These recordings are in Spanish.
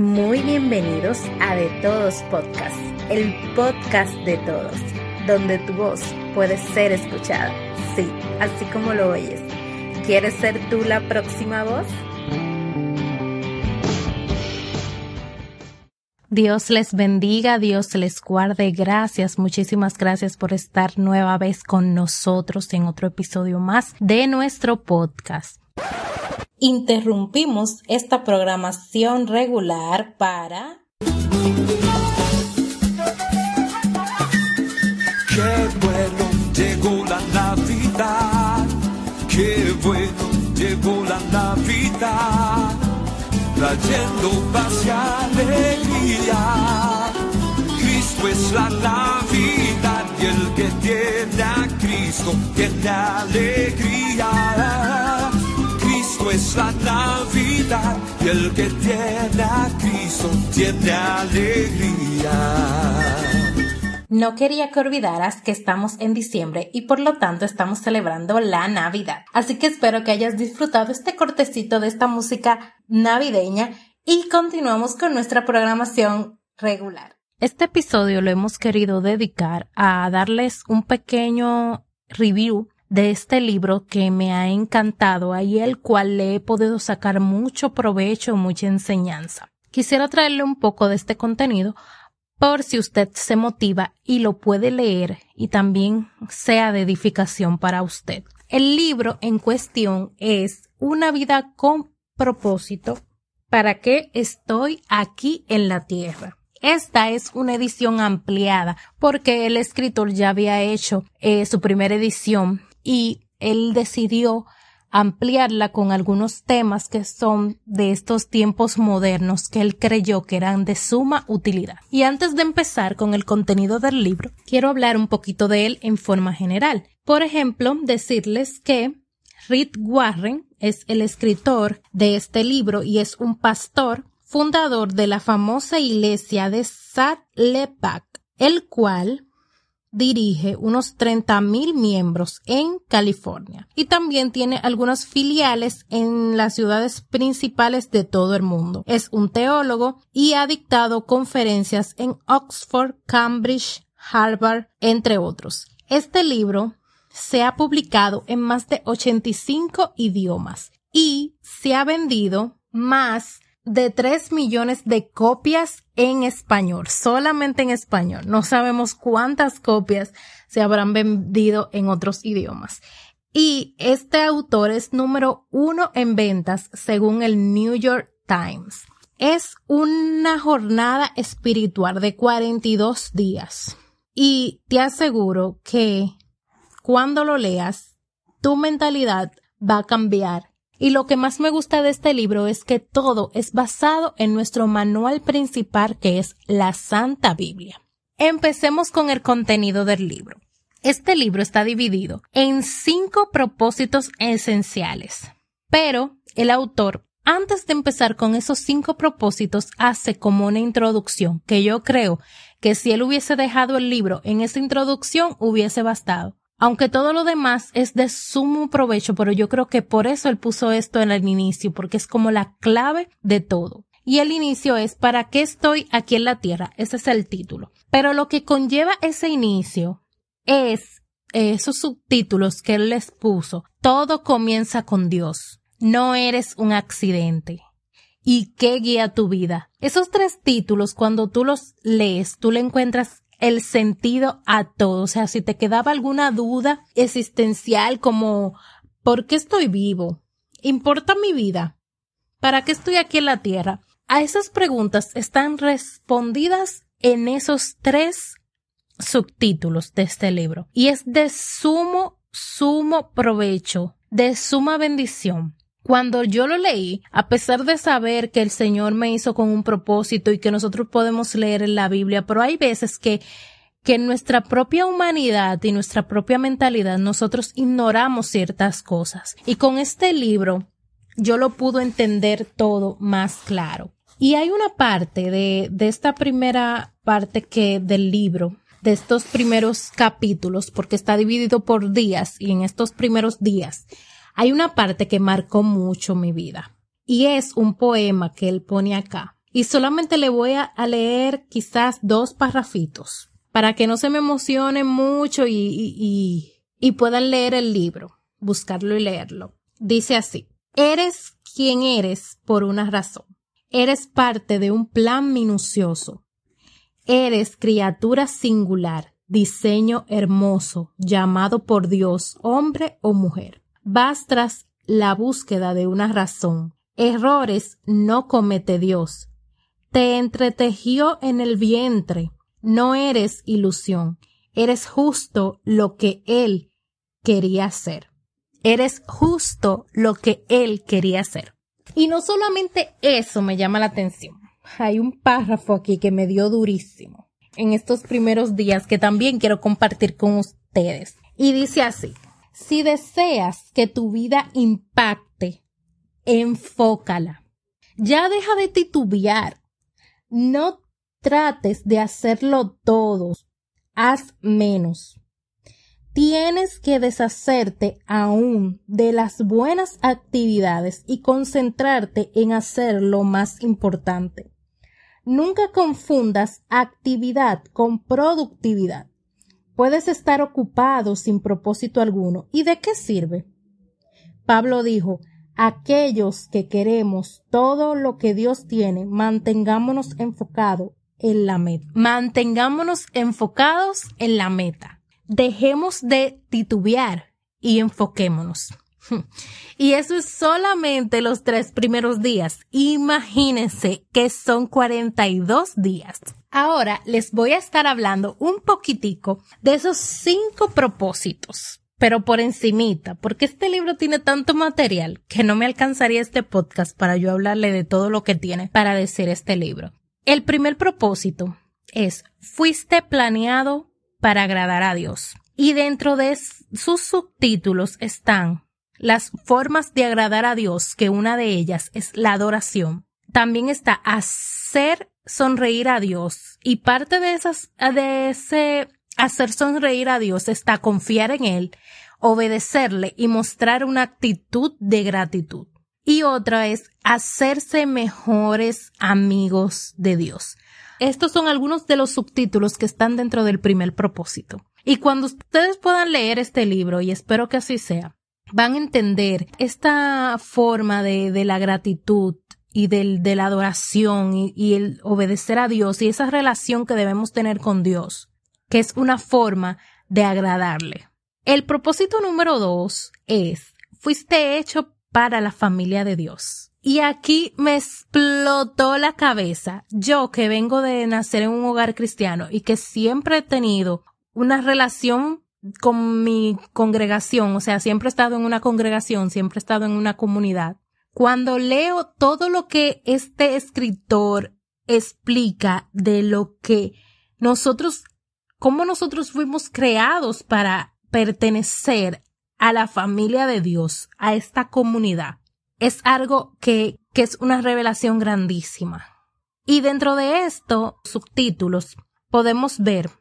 Muy bienvenidos a De Todos Podcast, el podcast de todos, donde tu voz puede ser escuchada. Sí, así como lo oyes. ¿Quieres ser tú la próxima voz? Dios les bendiga, Dios les guarde. Gracias, muchísimas gracias por estar nueva vez con nosotros en otro episodio más de nuestro podcast. Interrumpimos esta programación regular para... Qué bueno llegó la Navidad, qué bueno llegó la Navidad, trayendo paz y alegría. Cristo es la Navidad y el que tiene a Cristo tiene alegría. Cristo es la Navidad y el que tiene a Cristo tiene alegría. No quería que olvidaras que estamos en diciembre y por lo tanto estamos celebrando la Navidad. Así que espero que hayas disfrutado este cortecito de esta música navideña y continuamos con nuestra programación regular. Este episodio lo hemos querido dedicar a darles un pequeño review de este libro que me ha encantado y el cual le he podido sacar mucho provecho, mucha enseñanza. Quisiera traerle un poco de este contenido por si usted se motiva y lo puede leer y también sea de edificación para usted. El libro en cuestión es Una vida con propósito. ¿Para qué estoy aquí en la tierra? Esta es una edición ampliada porque el escritor ya había hecho eh, su primera edición y él decidió ampliarla con algunos temas que son de estos tiempos modernos que él creyó que eran de suma utilidad. Y antes de empezar con el contenido del libro, quiero hablar un poquito de él en forma general. Por ejemplo, decirles que Reed Warren es el escritor de este libro y es un pastor fundador de la famosa iglesia de Saddleback, el cual dirige unos 30.000 miembros en California y también tiene algunas filiales en las ciudades principales de todo el mundo. Es un teólogo y ha dictado conferencias en Oxford, Cambridge, Harvard, entre otros. Este libro se ha publicado en más de 85 idiomas y se ha vendido más de 3 millones de copias en español, solamente en español. No sabemos cuántas copias se habrán vendido en otros idiomas. Y este autor es número uno en ventas según el New York Times. Es una jornada espiritual de 42 días. Y te aseguro que cuando lo leas, tu mentalidad va a cambiar y lo que más me gusta de este libro es que todo es basado en nuestro manual principal que es la Santa Biblia. Empecemos con el contenido del libro. Este libro está dividido en cinco propósitos esenciales, pero el autor, antes de empezar con esos cinco propósitos, hace como una introducción que yo creo que si él hubiese dejado el libro en esa introducción hubiese bastado aunque todo lo demás es de sumo provecho, pero yo creo que por eso él puso esto en el inicio, porque es como la clave de todo. Y el inicio es ¿para qué estoy aquí en la tierra? Ese es el título. Pero lo que conlleva ese inicio es esos subtítulos que él les puso. Todo comienza con Dios. No eres un accidente. ¿Y qué guía tu vida? Esos tres títulos, cuando tú los lees, tú le encuentras el sentido a todo. O sea, si te quedaba alguna duda existencial como ¿por qué estoy vivo? ¿Importa mi vida? ¿Para qué estoy aquí en la Tierra? A esas preguntas están respondidas en esos tres subtítulos de este libro. Y es de sumo, sumo provecho, de suma bendición cuando yo lo leí, a pesar de saber que el Señor me hizo con un propósito y que nosotros podemos leer en la Biblia, pero hay veces que que en nuestra propia humanidad y nuestra propia mentalidad nosotros ignoramos ciertas cosas. Y con este libro yo lo pude entender todo más claro. Y hay una parte de, de esta primera parte que del libro, de estos primeros capítulos, porque está dividido por días y en estos primeros días hay una parte que marcó mucho mi vida y es un poema que él pone acá y solamente le voy a, leer quizás dos parrafitos para que no se me emocionen mucho y, y, y puedan leer el libro, buscarlo y leerlo. Dice así, eres quien eres por una razón. Eres parte de un plan minucioso. Eres criatura singular, diseño hermoso, llamado por Dios, hombre o mujer. Vas tras la búsqueda de una razón. Errores no comete Dios. Te entretejió en el vientre. No eres ilusión. Eres justo lo que Él quería ser. Eres justo lo que Él quería ser. Y no solamente eso me llama la atención. Hay un párrafo aquí que me dio durísimo en estos primeros días que también quiero compartir con ustedes. Y dice así, si deseas que tu vida impacte, enfócala. Ya deja de titubear. No trates de hacerlo todo. Haz menos. Tienes que deshacerte aún de las buenas actividades y concentrarte en hacer lo más importante. Nunca confundas actividad con productividad. Puedes estar ocupado sin propósito alguno. ¿Y de qué sirve? Pablo dijo, aquellos que queremos todo lo que Dios tiene, mantengámonos enfocados en la meta. Mantengámonos enfocados en la meta. Dejemos de titubear y enfoquémonos. Y eso es solamente los tres primeros días. Imagínense que son 42 días. Ahora les voy a estar hablando un poquitico de esos cinco propósitos, pero por encimita, porque este libro tiene tanto material que no me alcanzaría este podcast para yo hablarle de todo lo que tiene para decir este libro. El primer propósito es, fuiste planeado para agradar a Dios. Y dentro de sus subtítulos están las formas de agradar a Dios, que una de ellas es la adoración. También está hacer sonreír a Dios y parte de esas, de ese hacer sonreír a Dios está confiar en Él, obedecerle y mostrar una actitud de gratitud. Y otra es hacerse mejores amigos de Dios. Estos son algunos de los subtítulos que están dentro del primer propósito. Y cuando ustedes puedan leer este libro, y espero que así sea, van a entender esta forma de, de la gratitud y del, de la adoración y, y el obedecer a Dios y esa relación que debemos tener con Dios, que es una forma de agradarle. El propósito número dos es, fuiste hecho para la familia de Dios. Y aquí me explotó la cabeza. Yo que vengo de nacer en un hogar cristiano y que siempre he tenido una relación con mi congregación, o sea, siempre he estado en una congregación, siempre he estado en una comunidad. Cuando leo todo lo que este escritor explica de lo que nosotros, cómo nosotros fuimos creados para pertenecer a la familia de Dios, a esta comunidad, es algo que, que es una revelación grandísima. Y dentro de esto, subtítulos, podemos ver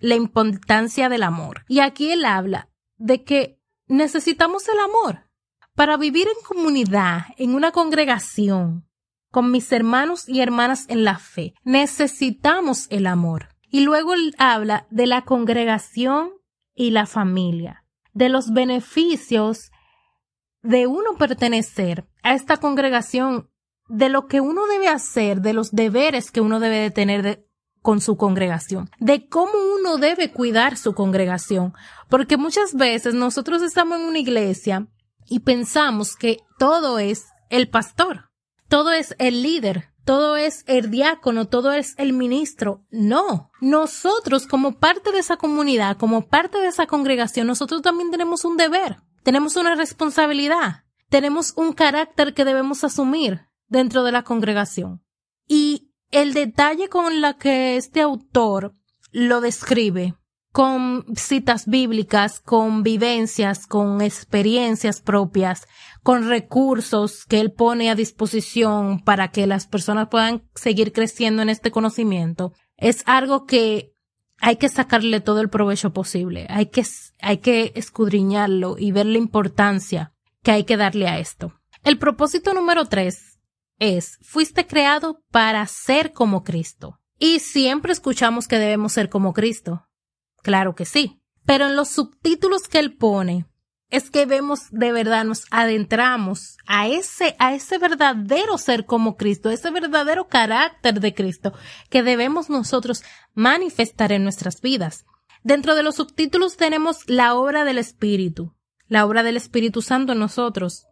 la importancia del amor. Y aquí él habla de que necesitamos el amor para vivir en comunidad, en una congregación, con mis hermanos y hermanas en la fe. Necesitamos el amor. Y luego él habla de la congregación y la familia, de los beneficios de uno pertenecer a esta congregación, de lo que uno debe hacer, de los deberes que uno debe de tener de, con su congregación, de cómo uno debe cuidar su congregación, porque muchas veces nosotros estamos en una iglesia y pensamos que todo es el pastor, todo es el líder, todo es el diácono, todo es el ministro. No, nosotros como parte de esa comunidad, como parte de esa congregación, nosotros también tenemos un deber, tenemos una responsabilidad, tenemos un carácter que debemos asumir dentro de la congregación. El detalle con la que este autor lo describe, con citas bíblicas, con vivencias, con experiencias propias, con recursos que él pone a disposición para que las personas puedan seguir creciendo en este conocimiento, es algo que hay que sacarle todo el provecho posible, hay que, hay que escudriñarlo y ver la importancia que hay que darle a esto. El propósito número tres es, fuiste creado para ser como Cristo. Y siempre escuchamos que debemos ser como Cristo. Claro que sí. Pero en los subtítulos que él pone, es que vemos de verdad, nos adentramos a ese, a ese verdadero ser como Cristo, ese verdadero carácter de Cristo que debemos nosotros manifestar en nuestras vidas. Dentro de los subtítulos tenemos la obra del Espíritu, la obra del Espíritu Santo en nosotros.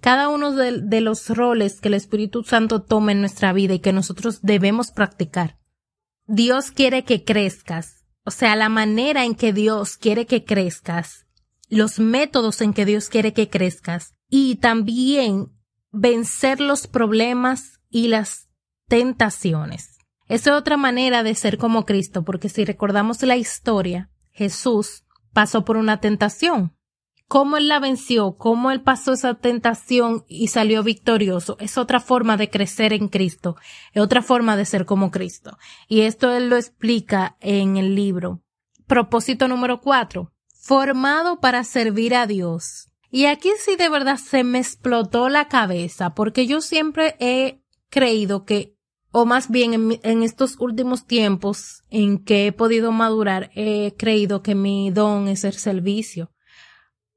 Cada uno de, los roles que el Espíritu Santo toma en nuestra vida y que nosotros debemos practicar. Dios quiere que crezcas, o sea, la manera en que Dios quiere que crezcas los métodos en que Dios quiere que crezcas y también vencer los problemas y las tentaciones. Esa es otra manera de ser como Cristo, porque si recordamos la historia, Jesús pasó por una tentación. ¿Cómo él la venció? ¿Cómo él pasó esa tentación y salió victorioso? Es otra forma de crecer en Cristo, es otra forma de ser como Cristo. Y esto él lo explica en el libro. Propósito número cuatro formado para servir a Dios. Y aquí sí de verdad se me explotó la cabeza, porque yo siempre he creído que, o más bien en, estos últimos tiempos en que he podido madurar, he creído que mi don es el servicio.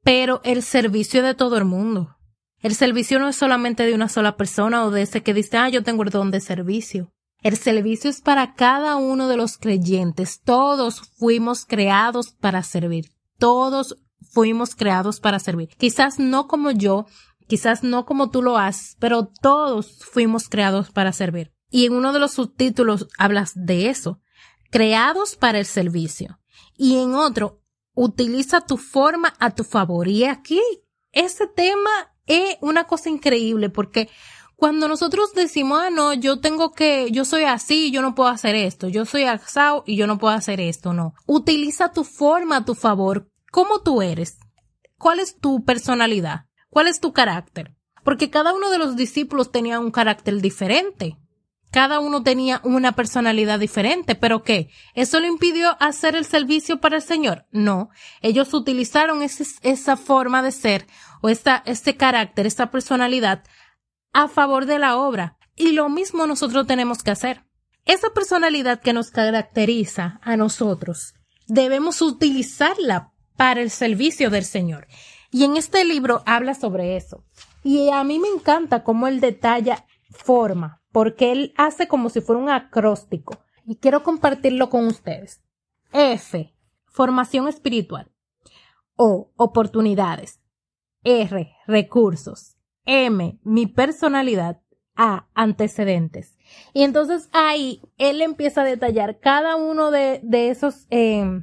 Pero el servicio de todo el mundo. El servicio no es solamente de una sola persona o de ese que dice, ah, yo tengo el don de servicio. El servicio es para cada uno de los creyentes. Todos fuimos creados para servir todos fuimos creados para servir. Quizás no como yo, quizás no como tú lo haces, pero todos fuimos creados para servir. Y en uno de los subtítulos hablas de eso, creados para el servicio. Y en otro, utiliza tu forma a tu favor. Y aquí, ese tema es una cosa increíble porque cuando nosotros decimos, ah, no, yo tengo que, yo soy así, yo no puedo hacer esto, yo soy asado y yo no puedo hacer esto, no. Utiliza tu forma a tu favor cómo tú eres, cuál es tu personalidad, cuál es tu carácter. Porque cada uno de los discípulos tenía un carácter diferente. Cada uno tenía una personalidad diferente, pero ¿qué? ¿Eso le impidió hacer el servicio para el Señor? No. Ellos utilizaron esa forma de ser o esta, este carácter, esta personalidad a favor de la obra. Y lo mismo nosotros tenemos que hacer. Esa personalidad que nos caracteriza a nosotros, debemos utilizarla para el servicio del Señor. Y en este libro habla sobre eso. Y a mí me encanta cómo él detalla forma, porque él hace como si fuera un acróstico. Y quiero compartirlo con ustedes. F, formación espiritual. O, oportunidades. R, recursos. M, mi personalidad. A, antecedentes. Y entonces ahí él empieza a detallar cada uno de, de esos eh,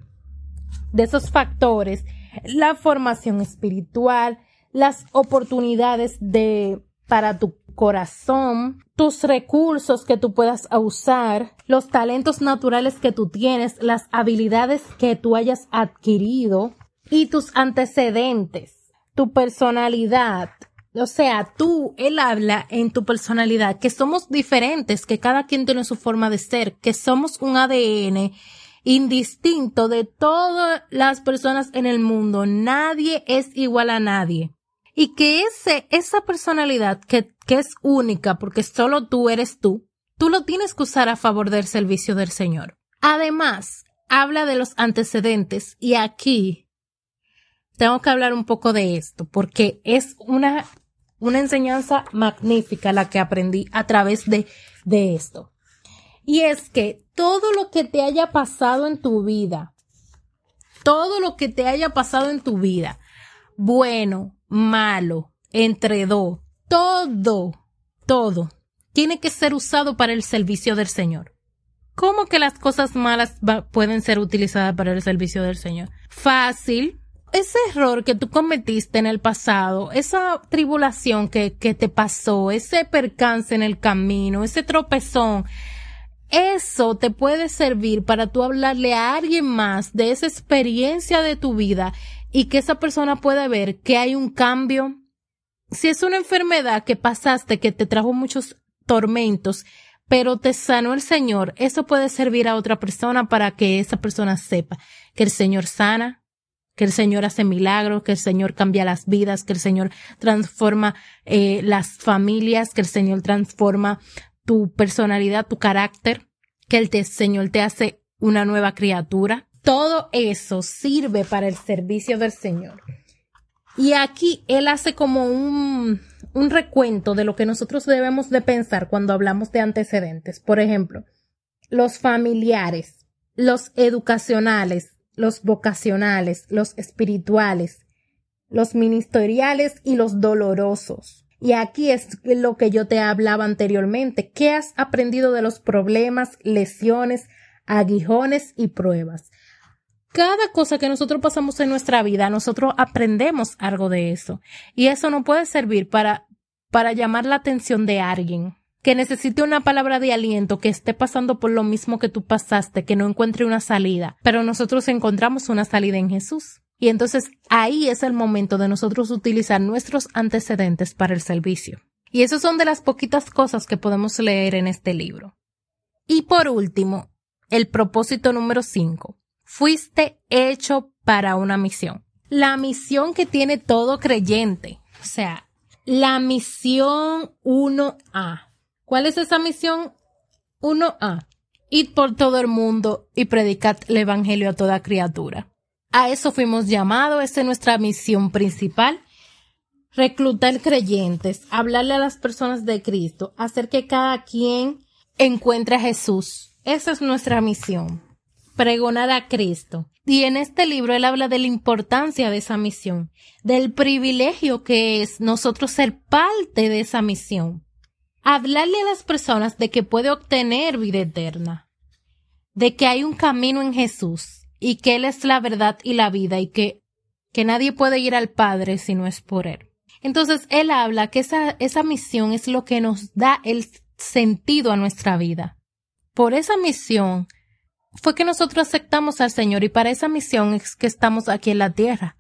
de esos factores, la formación espiritual, las oportunidades de, para tu corazón, tus recursos que tú puedas usar, los talentos naturales que tú tienes, las habilidades que tú hayas adquirido y tus antecedentes, tu personalidad. O sea, tú, él habla en tu personalidad, que somos diferentes, que cada quien tiene su forma de ser, que somos un ADN indistinto de todas las personas en el mundo. Nadie es igual a nadie. Y que ese, esa personalidad que, que es única porque solo tú eres tú, tú lo tienes que usar a favor del servicio del Señor. Además, habla de los antecedentes y aquí tengo que hablar un poco de esto porque es una, una enseñanza magnífica la que aprendí a través de, de esto. Y es que todo lo que te haya pasado en tu vida, todo lo que te haya pasado en tu vida, bueno, malo, entre dos, todo, todo, tiene que ser usado para el servicio del Señor. ¿Cómo que las cosas malas pueden ser utilizadas para el servicio del Señor? Fácil. Ese error que tú cometiste en el pasado, esa tribulación que, que te pasó, ese percance en el camino, ese tropezón, eso te puede servir para tú hablarle a alguien más de esa experiencia de tu vida y que esa persona pueda ver que hay un cambio. Si es una enfermedad que pasaste, que te trajo muchos tormentos, pero te sanó el Señor, eso puede servir a otra persona para que esa persona sepa que el Señor sana, que el Señor hace milagros, que el Señor cambia las vidas, que el Señor transforma eh, las familias, que el Señor transforma tu personalidad, tu carácter, que el Señor te hace una nueva criatura. Todo eso sirve para el servicio del Señor. Y aquí Él hace como un, un recuento de lo que nosotros debemos de pensar cuando hablamos de antecedentes. Por ejemplo, los familiares, los educacionales, los vocacionales, los espirituales, los ministeriales y los dolorosos. Y aquí es lo que yo te hablaba anteriormente. ¿Qué has aprendido de los problemas, lesiones, aguijones y pruebas? Cada cosa que nosotros pasamos en nuestra vida, nosotros aprendemos algo de eso. Y eso no puede servir para, para llamar la atención de alguien que necesite una palabra de aliento, que esté pasando por lo mismo que tú pasaste, que no encuentre una salida, pero nosotros encontramos una salida en Jesús. Y entonces ahí es el momento de nosotros utilizar nuestros antecedentes para el servicio. Y esas son de las poquitas cosas que podemos leer en este libro. Y por último, el propósito número 5. Fuiste hecho para una misión. La misión que tiene todo creyente. O sea, la misión 1A. ¿Cuál es esa misión 1A? Id por todo el mundo y predicad el Evangelio a toda criatura. A eso fuimos llamados, esa es nuestra misión principal. Reclutar creyentes, hablarle a las personas de Cristo, hacer que cada quien encuentre a Jesús. Esa es nuestra misión. Pregonar a Cristo. Y en este libro él habla de la importancia de esa misión, del privilegio que es nosotros ser parte de esa misión. Hablarle a las personas de que puede obtener vida eterna, de que hay un camino en Jesús, y que Él es la verdad y la vida y que, que nadie puede ir al Padre si no es por Él. Entonces Él habla que esa, esa misión es lo que nos da el sentido a nuestra vida. Por esa misión fue que nosotros aceptamos al Señor y para esa misión es que estamos aquí en la tierra,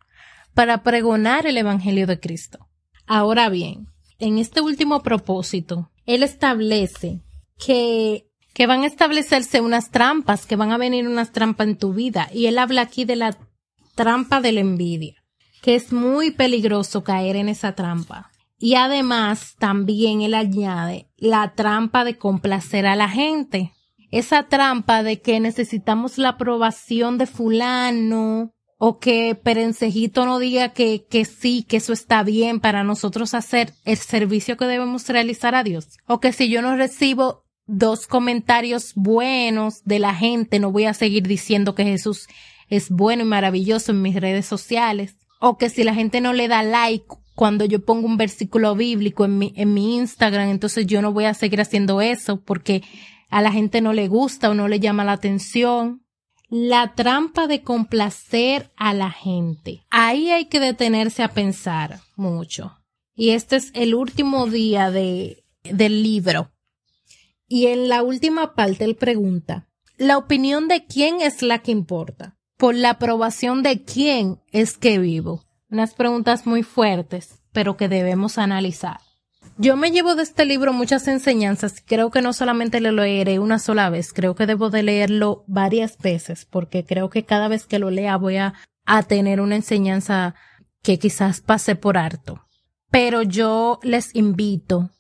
para pregonar el Evangelio de Cristo. Ahora bien, en este último propósito, Él establece que que van a establecerse unas trampas, que van a venir unas trampas en tu vida. Y él habla aquí de la trampa de la envidia, que es muy peligroso caer en esa trampa. Y además también él añade la trampa de complacer a la gente. Esa trampa de que necesitamos la aprobación de fulano o que Perencejito no diga que, que sí, que eso está bien para nosotros hacer el servicio que debemos realizar a Dios. O que si yo no recibo dos comentarios buenos de la gente, no voy a seguir diciendo que Jesús es bueno y maravilloso en mis redes sociales, o que si la gente no le da like cuando yo pongo un versículo bíblico en mi, en mi Instagram, entonces yo no voy a seguir haciendo eso porque a la gente no le gusta o no le llama la atención. La trampa de complacer a la gente. Ahí hay que detenerse a pensar mucho. Y este es el último día de, del libro. Y en la última parte él pregunta, ¿la opinión de quién es la que importa? ¿Por la aprobación de quién es que vivo? Unas preguntas muy fuertes, pero que debemos analizar. Yo me llevo de este libro muchas enseñanzas. Creo que no solamente lo leeré una sola vez, creo que debo de leerlo varias veces, porque creo que cada vez que lo lea voy a, a tener una enseñanza que quizás pase por harto. Pero yo les invito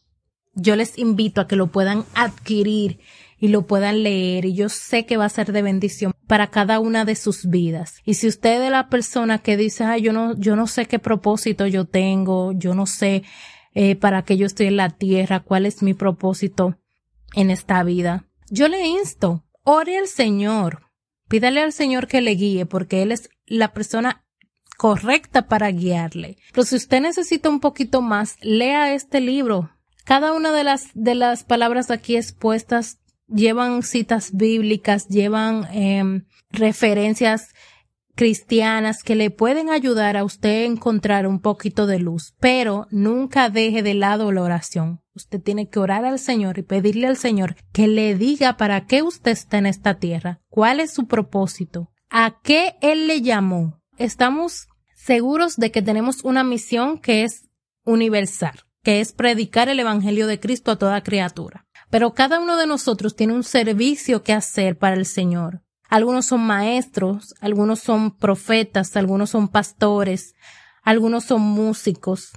yo les invito a que lo puedan adquirir y lo puedan leer y yo sé que va a ser de bendición para cada una de sus vidas. Y si usted es la persona que dice, ay, yo no, yo no sé qué propósito yo tengo, yo no sé eh, para qué yo estoy en la tierra, cuál es mi propósito en esta vida, yo le insto, ore al Señor, pídale al Señor que le guíe porque Él es la persona correcta para guiarle. Pero si usted necesita un poquito más, lea este libro, cada una de las, de las palabras aquí expuestas llevan citas bíblicas, llevan em, referencias cristianas que le pueden ayudar a usted a encontrar un poquito de luz, pero nunca deje de lado la oración. Usted tiene que orar al Señor y pedirle al Señor que le diga para qué usted está en esta tierra, cuál es su propósito, a qué Él le llamó. Estamos seguros de que tenemos una misión que es universal que es predicar el Evangelio de Cristo a toda criatura. Pero cada uno de nosotros tiene un servicio que hacer para el Señor. Algunos son maestros, algunos son profetas, algunos son pastores, algunos son músicos.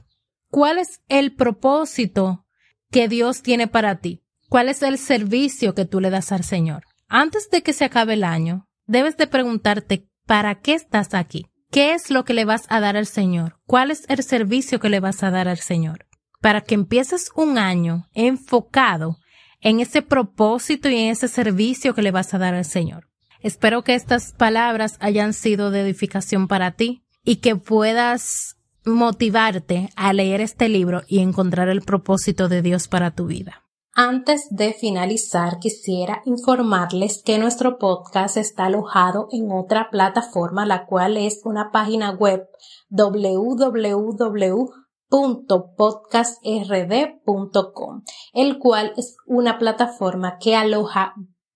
¿Cuál es el propósito que Dios tiene para ti? ¿Cuál es el servicio que tú le das al Señor? Antes de que se acabe el año, debes de preguntarte, ¿para qué estás aquí? ¿Qué es lo que le vas a dar al Señor? ¿Cuál es el servicio que le vas a dar al Señor? Para que empieces un año enfocado en ese propósito y en ese servicio que le vas a dar al Señor. Espero que estas palabras hayan sido de edificación para ti y que puedas motivarte a leer este libro y encontrar el propósito de Dios para tu vida. Antes de finalizar, quisiera informarles que nuestro podcast está alojado en otra plataforma, la cual es una página web www.podcastrd.com, el cual es una plataforma que aloja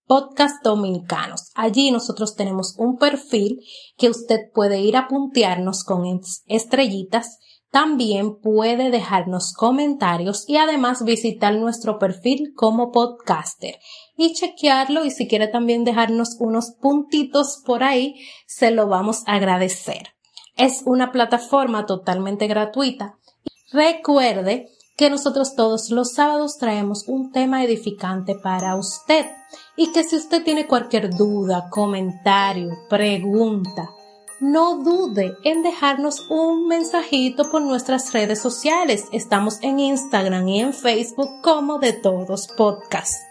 podcast dominicanos. Allí nosotros tenemos un perfil que usted puede ir a puntearnos con estrellitas también puede dejarnos comentarios y además visitar nuestro perfil como podcaster y chequearlo y si quiere también dejarnos unos puntitos por ahí, se lo vamos a agradecer. Es una plataforma totalmente gratuita. Recuerde que nosotros todos los sábados traemos un tema edificante para usted y que si usted tiene cualquier duda, comentario, pregunta, no dude en dejarnos un mensajito por nuestras redes sociales. Estamos en Instagram y en Facebook como de todos podcast.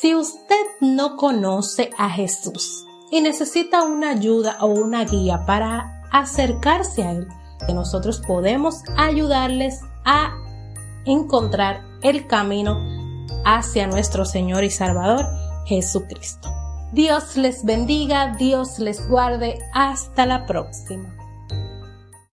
Si usted no conoce a Jesús y necesita una ayuda o una guía para acercarse a Él, que nosotros podemos ayudarles a encontrar el camino hacia nuestro Señor y Salvador Jesucristo. Dios les bendiga, Dios les guarde. Hasta la próxima.